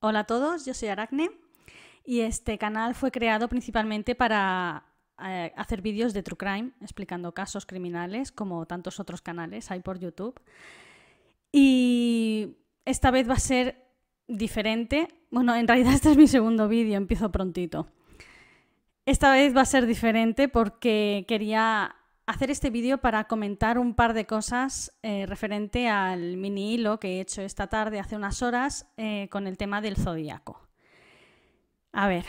Hola a todos, yo soy Aracne y este canal fue creado principalmente para eh, hacer vídeos de True Crime explicando casos criminales como tantos otros canales hay por YouTube. Y esta vez va a ser diferente. Bueno, en realidad este es mi segundo vídeo, empiezo prontito. Esta vez va a ser diferente porque quería hacer este vídeo para comentar un par de cosas eh, referente al mini hilo que he hecho esta tarde, hace unas horas, eh, con el tema del zodíaco. A ver,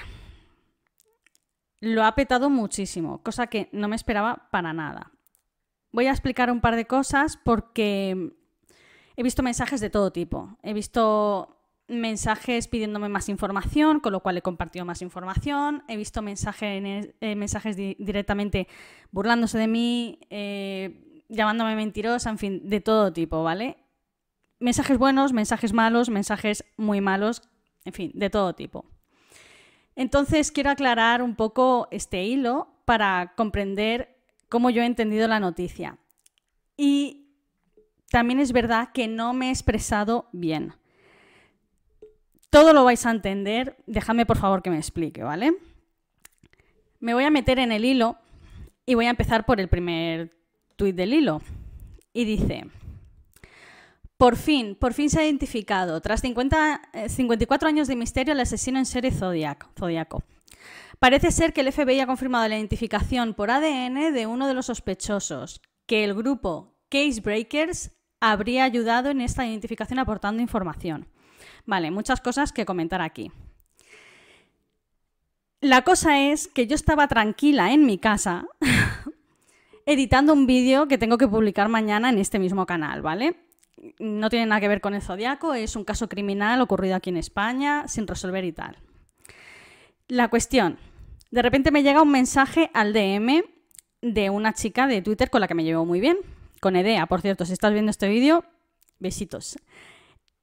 lo ha petado muchísimo, cosa que no me esperaba para nada. Voy a explicar un par de cosas porque he visto mensajes de todo tipo. He visto mensajes pidiéndome más información, con lo cual he compartido más información. He visto mensajes, eh, mensajes directamente burlándose de mí, eh, llamándome mentirosa, en fin, de todo tipo, ¿vale? Mensajes buenos, mensajes malos, mensajes muy malos, en fin, de todo tipo. Entonces quiero aclarar un poco este hilo para comprender cómo yo he entendido la noticia. Y también es verdad que no me he expresado bien. Todo lo vais a entender. Déjame por favor que me explique, ¿vale? Me voy a meter en el hilo y voy a empezar por el primer tuit del hilo. Y dice, por fin, por fin se ha identificado, tras 50, 54 eh, años de misterio, el asesino en serie Zodiaco. Parece ser que el FBI ha confirmado la identificación por ADN de uno de los sospechosos, que el grupo Case Breakers habría ayudado en esta identificación aportando información. Vale, muchas cosas que comentar aquí. La cosa es que yo estaba tranquila en mi casa editando un vídeo que tengo que publicar mañana en este mismo canal, ¿vale? No tiene nada que ver con el zodiaco, es un caso criminal ocurrido aquí en España, sin resolver y tal. La cuestión, de repente me llega un mensaje al DM de una chica de Twitter con la que me llevo muy bien, con Edea, por cierto, si estás viendo este vídeo, besitos.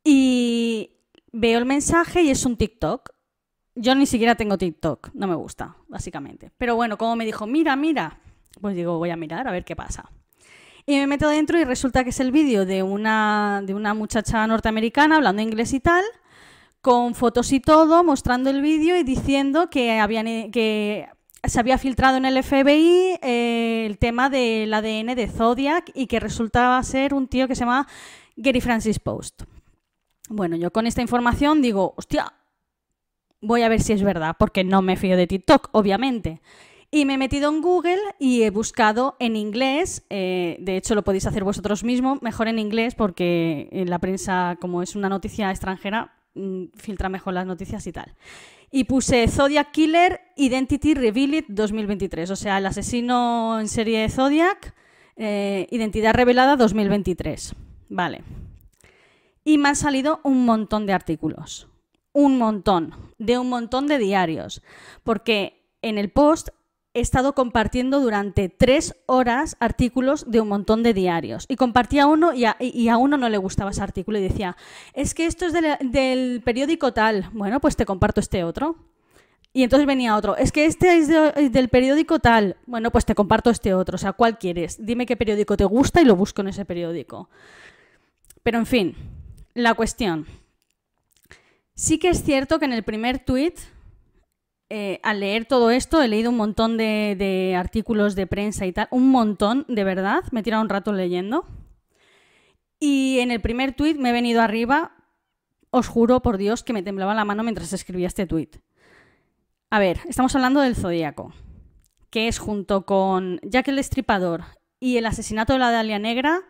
Y veo el mensaje y es un TikTok. Yo ni siquiera tengo TikTok, no me gusta, básicamente. Pero bueno, como me dijo, mira, mira, pues digo, voy a mirar a ver qué pasa. Y me meto dentro y resulta que es el vídeo de una, de una muchacha norteamericana hablando inglés y tal, con fotos y todo, mostrando el vídeo y diciendo que, habían, que se había filtrado en el FBI eh, el tema del ADN de Zodiac y que resultaba ser un tío que se llama Gary Francis Post. Bueno, yo con esta información digo, hostia, voy a ver si es verdad, porque no me fío de TikTok, obviamente. Y me he metido en Google y he buscado en inglés, eh, de hecho lo podéis hacer vosotros mismos, mejor en inglés porque en la prensa, como es una noticia extranjera, mm, filtra mejor las noticias y tal. Y puse Zodiac Killer Identity Revealed 2023, o sea, el asesino en serie de Zodiac, eh, identidad revelada 2023. Vale y me han salido un montón de artículos. Un montón, de un montón de diarios. Porque en el post he estado compartiendo durante tres horas artículos de un montón de diarios. Y compartía uno y a, uno no le gustaba ese artículo y decía, es que esto es del, periódico tal. Bueno, pues te comparto este otro. Y entonces venía otro, es que este es del periódico tal. Bueno, pues te comparto este otro. O sea, ¿cuál quieres? Dime qué periódico te gusta y lo busco en ese periódico. Pero en fin, la cuestión. Sí que es cierto que en el primer tweet, eh, al leer todo esto, he leído un montón de, artículos de prensa y tal, un montón, de verdad, me he tirado un rato leyendo. Y en el primer tweet me he venido arriba, os juro por Dios que me temblaba la mano mientras escribía este tweet. A ver, estamos hablando del Zodíaco, que es junto con Jack el Destripador y el asesinato de la Dalia Negra,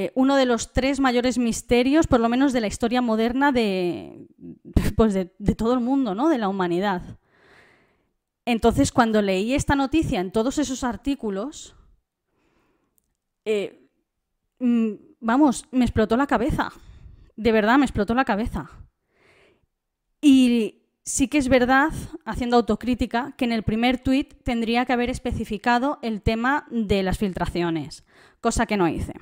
eh, uno de los tres mayores misterios, por lo menos de la historia moderna de, pues de, todo el mundo, ¿no? de la humanidad. Entonces, cuando leí esta noticia en todos esos artículos, eh, mm, vamos, me explotó la cabeza. De verdad, me explotó la cabeza. Y sí que es verdad, haciendo autocrítica, que en el primer tuit tendría que haber especificado el tema de las filtraciones, cosa que no hice.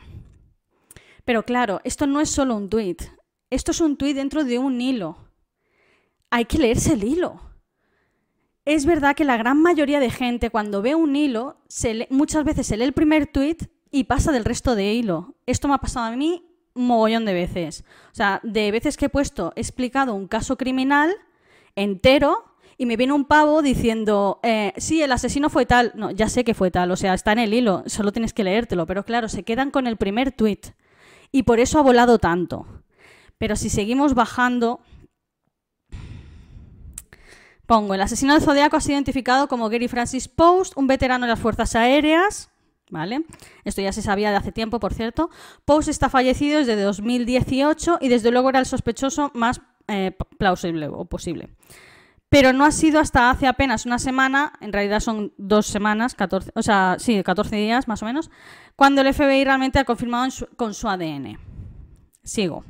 Pero claro, esto no es solo un tweet. Esto es un tweet dentro de un hilo. Hay que leerse el hilo. Es verdad que la gran mayoría de gente cuando ve un hilo, muchas veces se lee el primer tweet y pasa del resto de hilo. Esto me ha pasado a mí mogollón de veces. O sea, de veces que he puesto, he explicado un caso criminal entero y me viene un pavo diciendo, eh, sí, el asesino fue tal. No, ya sé que fue tal, o sea, está en el hilo, solo tienes que leértelo. Pero claro, se quedan con el primer tweet y por eso ha volado tanto. Pero si seguimos bajando, pongo, el asesino del Zodíaco ha sido identificado como Gary Francis Post, un veterano de las Fuerzas Aéreas. ¿Vale? Esto ya se sabía de hace tiempo, por cierto. Post está fallecido desde 2018 y desde luego era el sospechoso más eh, plausible o posible. Pero no ha sido hasta hace apenas una semana, en realidad son dos semanas, 14, o sea, sí, 14 días más o menos, cuando el FBI realmente ha confirmado con su ADN. Sigo.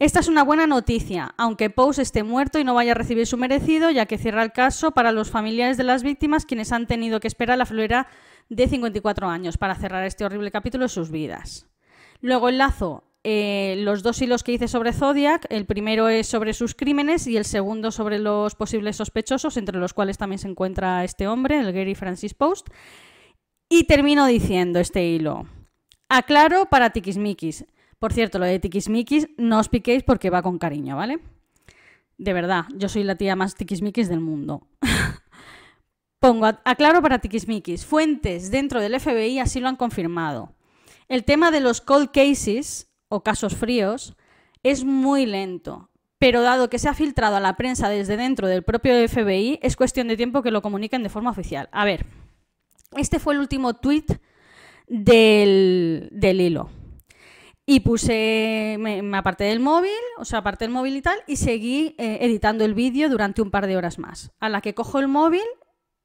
Esta es una buena noticia, aunque Post esté muerto y no vaya a recibir su merecido, ya que cierra el caso para los familiares de las víctimas, quienes han tenido que esperar la florera de 54 años para cerrar este horrible capítulo de sus vidas. Luego enlazo eh, los dos hilos que hice sobre Zodiac. El primero es sobre sus crímenes y el segundo sobre los posibles sospechosos, entre los cuales también se encuentra este hombre, el Gary Francis Post. Y termino diciendo este hilo. Aclaro para tiquismiquis. Por cierto, lo de tiquismiquis no os piquéis porque va con cariño, ¿vale? De verdad, yo soy la tía más tiquismiquis del mundo. Pongo, aclaro para tiquismiquis, fuentes dentro del FBI así lo han confirmado. El tema de los cold cases o casos fríos es muy lento, pero dado que se ha filtrado a la prensa desde dentro del propio FBI, es cuestión de tiempo que lo comuniquen de forma oficial. A ver, este fue el último tweet del, hilo. Y puse, me, aparté del móvil, o sea, aparté el móvil y tal, y seguí eh, editando el vídeo durante un par de horas más. A la que cojo el móvil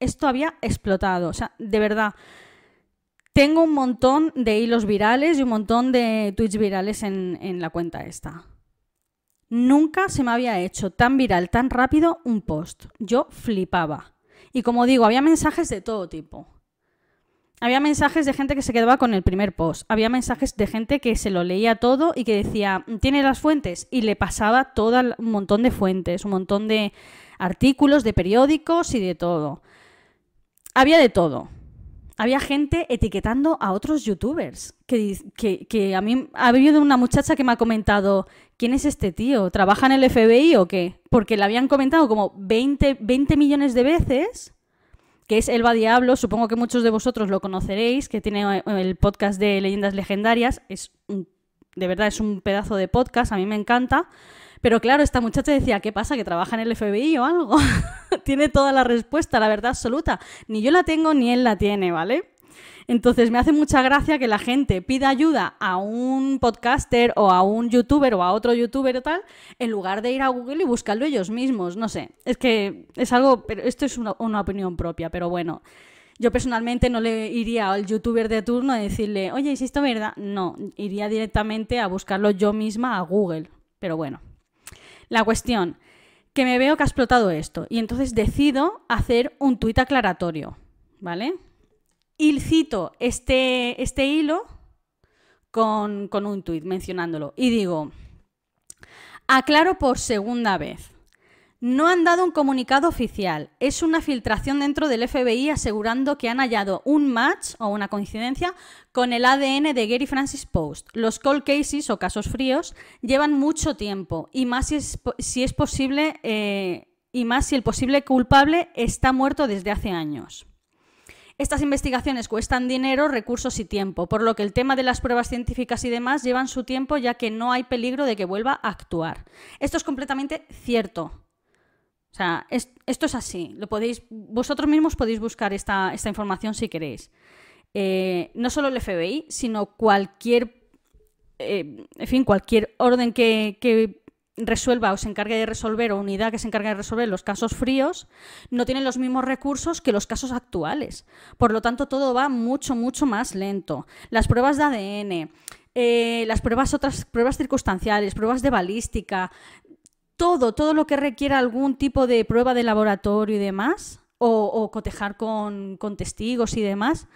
esto había explotado. O sea, de verdad. Tengo un montón de hilos virales y un montón de tweets virales en, la cuenta esta. Nunca se me había hecho tan viral, tan rápido un post. Yo flipaba. Y como digo, había mensajes de todo tipo. Había mensajes de gente que se quedaba con el primer post. Había mensajes de gente que se lo leía todo y que decía, ¿tiene las fuentes? Y le pasaba todo un montón de fuentes, un montón de artículos, de periódicos y de todo había de todo. Había gente etiquetando a otros youtubers. Que, a mí ha habido una muchacha que me ha comentado, ¿quién es este tío? ¿Trabaja en el FBI o qué? Porque le habían comentado como 20, 20 millones de veces que es Elba Diablo, supongo que muchos de vosotros lo conoceréis, que tiene el podcast de Leyendas Legendarias, es de verdad es un pedazo de podcast, a mí me encanta, pero claro, esta muchacha decía, ¿qué pasa? ¿Que trabaja en el FBI o algo? tiene toda la respuesta, la verdad absoluta. Ni yo la tengo ni él la tiene, ¿vale? Entonces me hace mucha gracia que la gente pida ayuda a un podcaster o a un youtuber o a otro youtuber o tal, en lugar de ir a Google y buscarlo ellos mismos. No sé, es que es algo, pero esto es una, opinión propia, pero bueno. Yo personalmente no le iría al youtuber de turno a decirle, oye, ¿es esto verdad? No, iría directamente a buscarlo yo misma a Google. Pero bueno. La cuestión, que me veo que ha explotado esto y entonces decido hacer un tuit aclaratorio, ¿vale? Y cito este, este hilo con, con un tuit mencionándolo y digo, aclaro por segunda vez. No han dado un comunicado oficial, es una filtración dentro del FBI asegurando que han hallado un match o una coincidencia con el ADN de Gary Francis Post. Los cold cases o casos fríos llevan mucho tiempo y más si es, si es posible eh, y más si el posible culpable está muerto desde hace años. Estas investigaciones cuestan dinero, recursos y tiempo, por lo que el tema de las pruebas científicas y demás llevan su tiempo ya que no hay peligro de que vuelva a actuar. Esto es completamente cierto. O sea, esto es así. Lo podéis, vosotros mismos podéis buscar esta, información si queréis. Eh, no solo el FBI, sino cualquier, eh, en fin, cualquier orden que, resuelva o se encargue de resolver o unidad que se encargue de resolver los casos fríos, no tienen los mismos recursos que los casos actuales. Por lo tanto, todo va mucho, mucho más lento. Las pruebas de ADN, eh, las pruebas, otras pruebas circunstanciales, pruebas de balística, todo, todo lo que requiera algún tipo de prueba de laboratorio y demás, o, cotejar con, testigos y demás,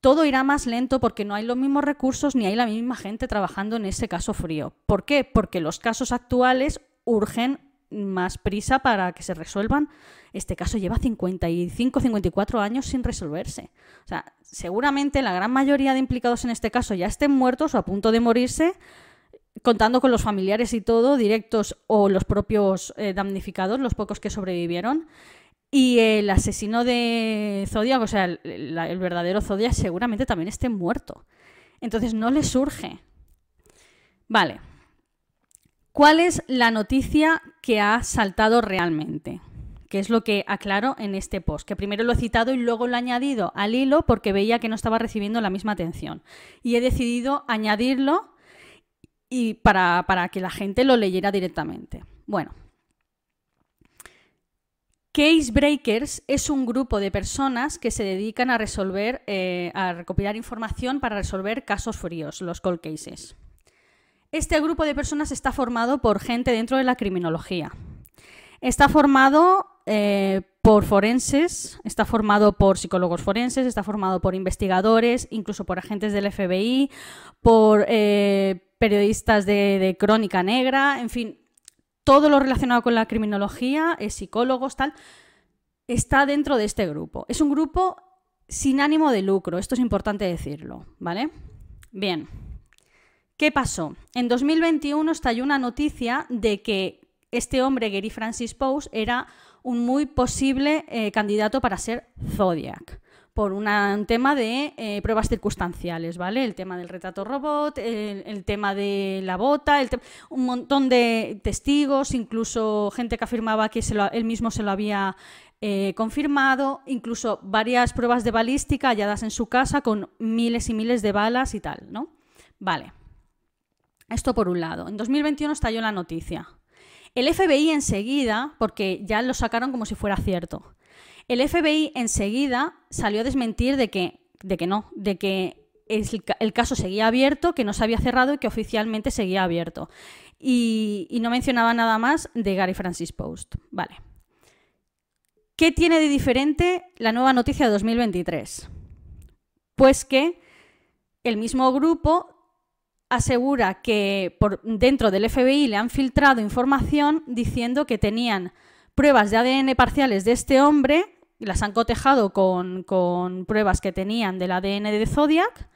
todo irá más lento porque no hay los mismos recursos ni hay la misma gente trabajando en ese caso frío. ¿Por qué? Porque los casos actuales urgen más prisa para que se resuelvan. Este caso lleva 55, 54 años sin resolverse. O sea, seguramente la gran mayoría de implicados en este caso ya estén muertos o a punto de morirse contando con los familiares y todo, directos o los propios eh, damnificados, los pocos que sobrevivieron. Y el asesino de Zodiac, o sea, el, verdadero Zodiac, seguramente también esté muerto. Entonces no le surge. Vale. ¿Cuál es la noticia que ha saltado realmente? Que es lo que aclaro en este post, que primero lo he citado y luego lo he añadido al hilo porque veía que no estaba recibiendo la misma atención. Y he decidido añadirlo y para, que la gente lo leyera directamente. Bueno, Case Breakers es un grupo de personas que se dedican a resolver, eh, a recopilar información para resolver casos fríos, los cold cases. Este grupo de personas está formado por gente dentro de la criminología. Está formado eh, por forenses, está formado por psicólogos forenses, está formado por investigadores, incluso por agentes del FBI, por eh, periodistas de, crónica negra, en fin, todo lo relacionado con la criminología, psicólogos, tal, está dentro de este grupo. Es un grupo sin ánimo de lucro, esto es importante decirlo, ¿vale? Bien. ¿Qué pasó? En 2021 estalló una noticia de que este hombre, Gary Francis Pose, era un muy posible eh, candidato para ser Zodiac por un tema de eh, pruebas circunstanciales, ¿vale? El tema del retrato robot, el, tema de la bota, un montón de testigos, incluso gente que afirmaba que él mismo se lo había eh, confirmado, incluso varias pruebas de balística halladas en su casa con miles y miles de balas y tal, ¿no? Vale. Esto por un lado. En 2021 estalló la noticia. El FBI enseguida, porque ya lo sacaron como si fuera cierto, el FBI enseguida salió a desmentir de que, de que no, de que el, caso seguía abierto, que no se había cerrado y que oficialmente seguía abierto. Y, y no mencionaba nada más de Gary Francis Post. Vale. ¿Qué tiene de diferente la nueva noticia de 2023? Pues que el mismo grupo asegura que por dentro del FBI le han filtrado información diciendo que tenían pruebas de ADN parciales de este hombre las han cotejado con, pruebas que tenían del ADN de Zodiac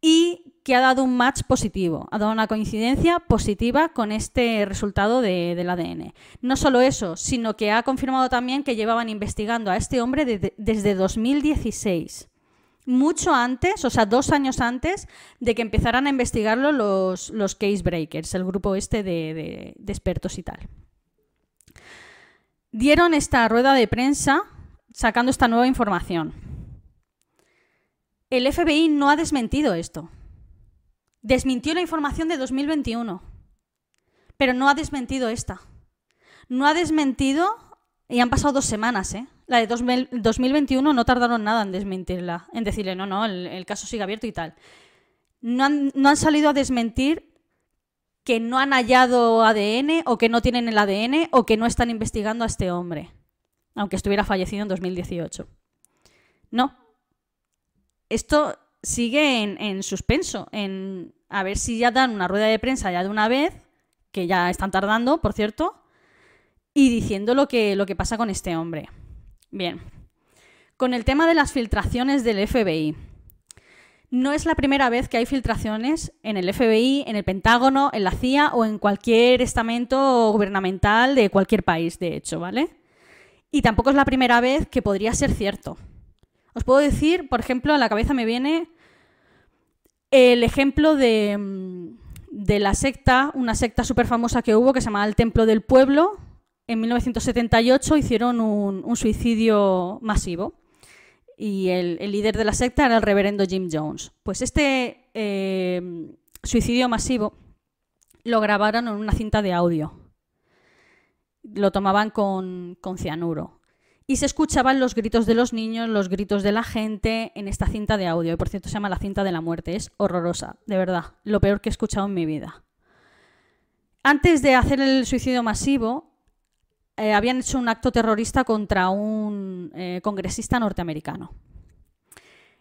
y que ha dado un match positivo, ha dado una coincidencia positiva con este resultado del ADN. No solo eso, sino que ha confirmado también que llevaban investigando a este hombre desde 2016 mucho antes, o sea, dos años antes de que empezaran a investigarlo los, los case breakers, el grupo este de, de expertos y tal. Dieron esta rueda de prensa sacando esta nueva información. El FBI no ha desmentido esto. Desmintió la información de 2021, pero no ha desmentido esta. No ha desmentido, y han pasado dos semanas, ¿eh? La de 2021 no tardaron nada en desmentirla, en decirle, no, no, el, caso sigue abierto y tal. No han, no han salido a desmentir que no han hallado ADN o que no tienen el ADN o que no están investigando a este hombre aunque estuviera fallecido en 2018. No. Esto sigue en, suspenso, en a ver si ya dan una rueda de prensa ya de una vez, que ya están tardando, por cierto, y diciendo lo que, lo que pasa con este hombre. Bien. Con el tema de las filtraciones del FBI. No es la primera vez que hay filtraciones en el FBI, en el Pentágono, en la CIA o en cualquier estamento gubernamental de cualquier país, de hecho, ¿vale? Y tampoco es la primera vez que podría ser cierto. Os puedo decir, por ejemplo, a la cabeza me viene el ejemplo de, mm, la secta, una secta súper famosa que hubo que se llamaba el Templo del Pueblo. En 1978 hicieron un, suicidio masivo y el, líder de la secta era el reverendo Jim Jones. Pues este eh, suicidio masivo lo grabaron en una cinta de audio lo tomaban con, cianuro. Y se escuchaban los gritos de los niños, los gritos de la gente en esta cinta de audio. Y por cierto se llama la cinta de la muerte. Es horrorosa, de verdad. Lo peor que he escuchado en mi vida. Antes de hacer el suicidio masivo, eh, habían hecho un acto terrorista contra un eh, congresista norteamericano.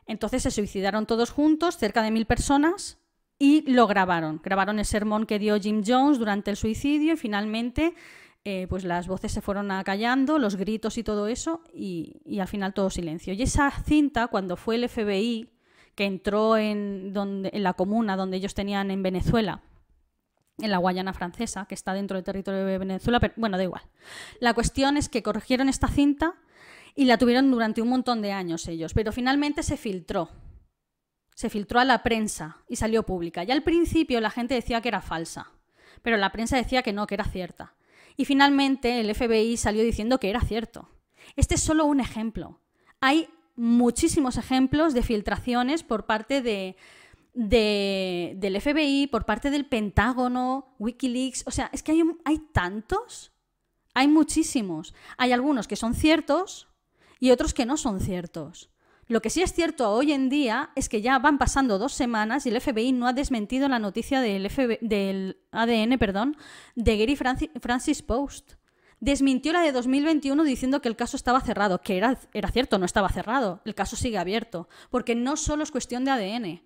Entonces se suicidaron todos juntos, cerca de mil personas, y lo grabaron. Grabaron el sermón que dio Jim Jones durante el suicidio y finalmente eh, pues las voces se fueron acallando, los gritos y todo eso, y, al final todo silencio. Y esa cinta, cuando fue el FBI, que entró en, donde, en la comuna donde ellos tenían en Venezuela, en la Guayana francesa, que está dentro del territorio de Venezuela, pero bueno, da igual. La cuestión es que corrigieron esta cinta y la tuvieron durante un montón de años ellos, pero finalmente se filtró. Se filtró a la prensa y salió pública. Y al principio la gente decía que era falsa, pero la prensa decía que no, que era cierta. Y finalmente el FBI salió diciendo que era cierto. Este es solo un ejemplo. Hay muchísimos ejemplos de filtraciones por parte de, del FBI, por parte del Pentágono, Wikileaks. O sea, es que hay, hay tantos. Hay muchísimos. Hay algunos que son ciertos y otros que no son ciertos. Lo que sí es cierto hoy en día es que ya van pasando dos semanas y el FBI no ha desmentido la noticia del, ADN perdón, de Gary Francis Post. Desmintió la de 2021 diciendo que el caso estaba cerrado, que era, era cierto, no estaba cerrado, el caso sigue abierto, porque no solo es cuestión de ADN.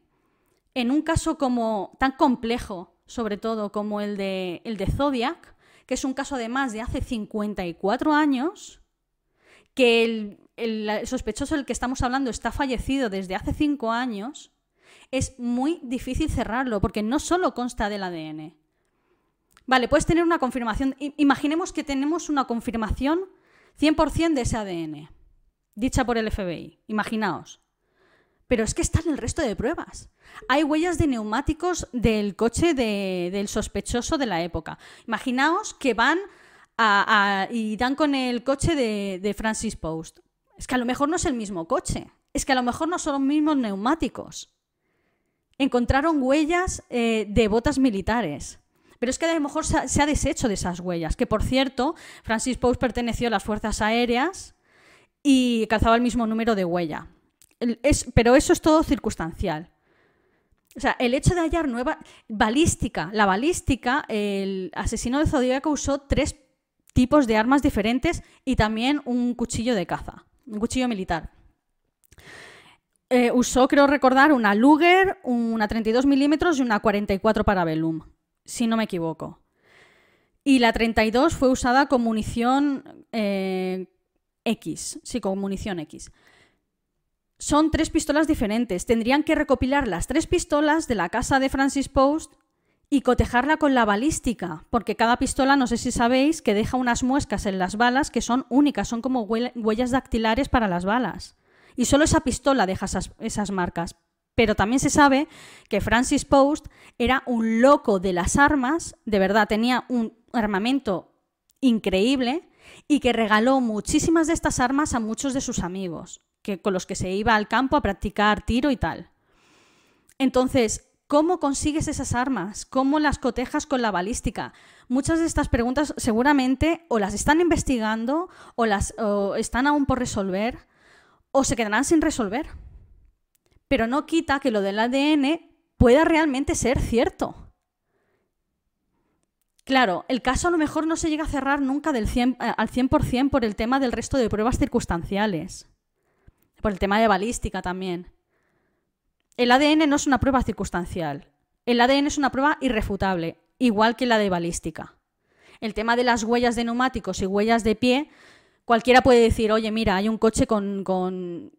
En un caso como tan complejo, sobre todo como el de, el de Zodiac, que es un caso además de hace 54 años, que el, el, sospechoso del que estamos hablando está fallecido desde hace 5 años, es muy difícil cerrarlo, porque no solo consta del ADN. Vale, puedes tener una confirmación. Imaginemos que tenemos una confirmación 100% de ese ADN, dicha por el FBI. Imaginaos. Pero es que están el resto de pruebas. Hay huellas de neumáticos del coche del sospechoso de la época. Imaginaos que van y dan con el coche de, Francis Post. Es que a lo mejor no es el mismo coche. Es que a lo mejor no son los mismos neumáticos. Encontraron huellas eh, de botas militares. Pero es que a lo mejor se ha, deshecho de esas huellas. Que por cierto, Francis Post perteneció a las fuerzas aéreas y calzaba el mismo número de huella. pero eso es todo circunstancial. O sea, el hecho de hallar nueva balística, la balística, el asesino de Zodíaco usó tres tipos de armas diferentes y también un cuchillo de caza, un cuchillo militar. Eh, usó, creo recordar, una Luger, una 32 milímetros y una 44 para Bellum si no me equivoco. Y la 32 fue usada con munición eh, X, sí, con munición X. Son tres pistolas diferentes. Tendrían que recopilar las tres pistolas de la casa de Francis Post y cotejarla con la balística, porque cada pistola, no sé si sabéis, que deja unas muescas en las balas que son únicas, son como huellas dactilares para las balas. Y solo esa pistola deja esas marcas. Pero también se sabe que Francis Post era un loco de las armas, de verdad, tenía un armamento increíble y que regaló muchísimas de estas armas a muchos de sus amigos, que, con los que se iba al campo a practicar tiro y tal. Entonces, ¿cómo consigues esas armas? ¿Cómo las cotejas con la balística? Muchas de estas preguntas seguramente o las están investigando o las están aún por resolver o se quedarán sin resolver pero no quita que lo del ADN pueda realmente ser cierto. Claro, el caso a lo mejor no se llega a cerrar nunca del 100, eh, al 100% por el tema del resto de pruebas circunstanciales, por el tema de balística también. El ADN no es una prueba circunstancial, el ADN es una prueba irrefutable, igual que la de balística. El tema de las huellas de neumáticos y huellas de pie cualquiera puede decir, oye, mira, hay un coche con,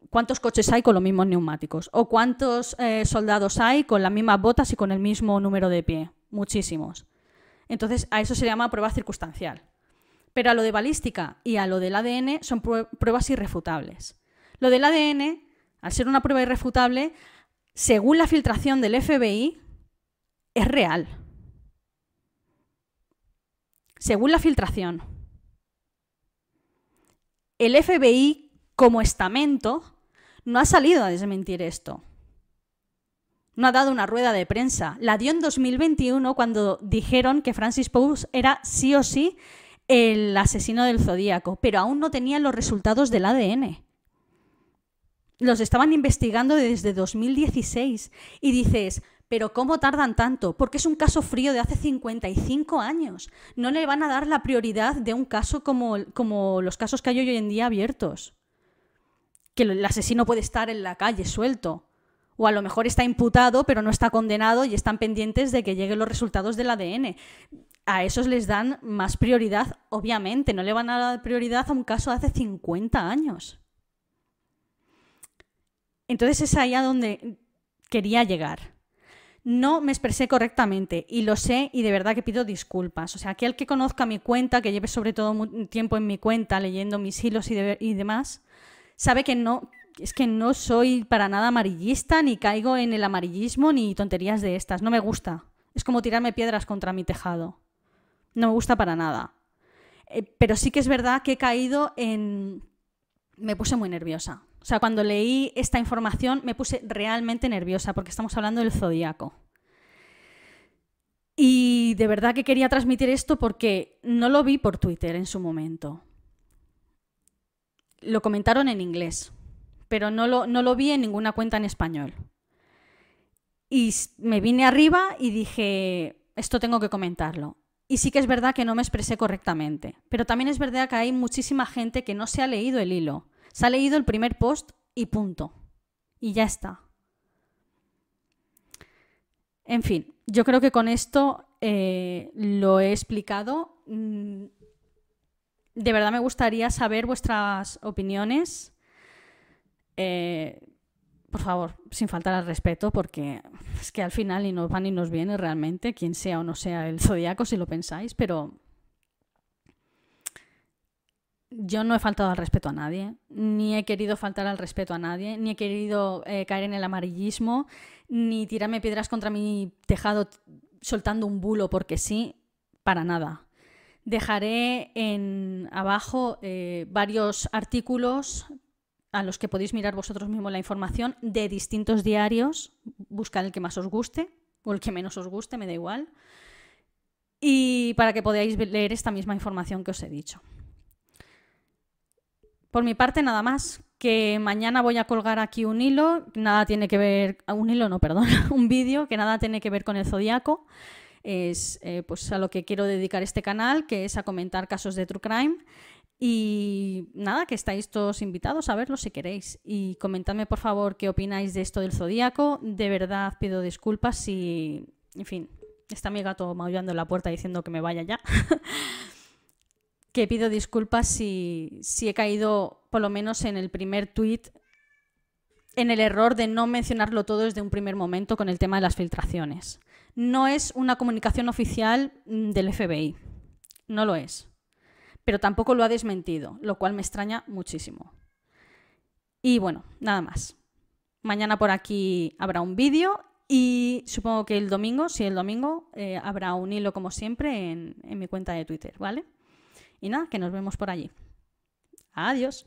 ¿Cuántos coches hay con los mismos neumáticos? ¿O cuántos eh, soldados hay con las mismas botas y con el mismo número de pie? Muchísimos. Entonces, a eso se llama prueba circunstancial. Pero a lo de balística y a lo del ADN son pruebas irrefutables. Lo del ADN, al ser una prueba irrefutable, según la filtración del FBI, es real. Según la filtración el FBI como estamento no ha salido a desmentir esto. No ha dado una rueda de prensa. La dio en 2021 cuando dijeron que Francis Post era sí o sí el asesino del zodíaco, pero aún no tenían los resultados del ADN. Los estaban investigando desde 2016 y dices, pero ¿cómo tardan tanto? Porque es un caso frío de hace 55 años. No le van a dar la prioridad de un caso como, como los casos que hay hoy en día abiertos. Que el asesino puede estar en la calle suelto. O a lo mejor está imputado, pero no está condenado y están pendientes de que lleguen los resultados del ADN. A esos les dan más prioridad, obviamente. No le van a dar prioridad a un caso de hace 50 años. Entonces es ahí a donde quería llegar no me expresé correctamente y lo sé y de verdad que pido disculpas. O sea, aquel que conozca mi cuenta, que lleve sobre todo tiempo en mi cuenta leyendo mis hilos y, y demás, sabe que no, es que no soy para nada amarillista, ni caigo en el amarillismo, ni tonterías de estas. No me gusta. Es como tirarme piedras contra mi tejado. No me gusta para nada. Eh, pero sí que es verdad que he caído en... Me puse muy nerviosa. O sea, cuando leí esta información me puse realmente nerviosa porque estamos hablando del zodíaco. Y de verdad que quería transmitir esto porque no lo vi por Twitter en su momento. Lo comentaron en inglés, pero no lo, no lo vi en ninguna cuenta en español. Y me vine arriba y dije, esto tengo que comentarlo. Y sí que es verdad que no me expresé correctamente, pero también es verdad que hay muchísima gente que no se ha leído el hilo se ha leído el primer post y punto. Y ya está. En fin, yo creo que con esto eh, lo he explicado. Mm, de verdad me gustaría saber vuestras opiniones. Eh, por favor, sin faltar al respeto, porque es que al final ni nos va ni nos viene realmente, quien sea o no sea el zodiaco, si lo pensáis, pero yo no he faltado al respeto a nadie, ni he querido faltar al respeto a nadie, ni he querido eh, caer en el amarillismo, ni tirarme piedras contra mi tejado soltando un bulo porque sí, para nada. Dejaré en abajo eh, varios artículos a los que podéis mirar vosotros mismos la información de distintos diarios, buscar el que más os guste o el que menos os guste, me da igual, y para que podáis leer esta misma información que os he dicho. Por mi parte, nada más. Que mañana voy a colgar aquí un hilo, nada tiene que ver, un hilo no, perdón, un vídeo que nada tiene que ver con el zodiaco. Es eh, pues a lo que quiero dedicar este canal, que es a comentar casos de true crime. Y nada, que estáis todos invitados a verlo si queréis. Y comentadme por favor qué opináis de esto del zodiaco. De verdad pido disculpas si, en fin, está mi gato maullando en la puerta diciendo que me vaya ya. que pido disculpas si, he caído, por lo menos en el primer tuit, en el error de no mencionarlo todo desde un primer momento con el tema de las filtraciones. No es una comunicación oficial mm, del FBI, no lo es, pero tampoco lo ha desmentido, lo cual me extraña muchísimo. Y bueno, nada más. Mañana por aquí habrá un vídeo y supongo que el domingo, si el domingo, eh, habrá un hilo como siempre en mi cuenta de Twitter, ¿vale? Y nada, que nos vemos por allí. Adiós.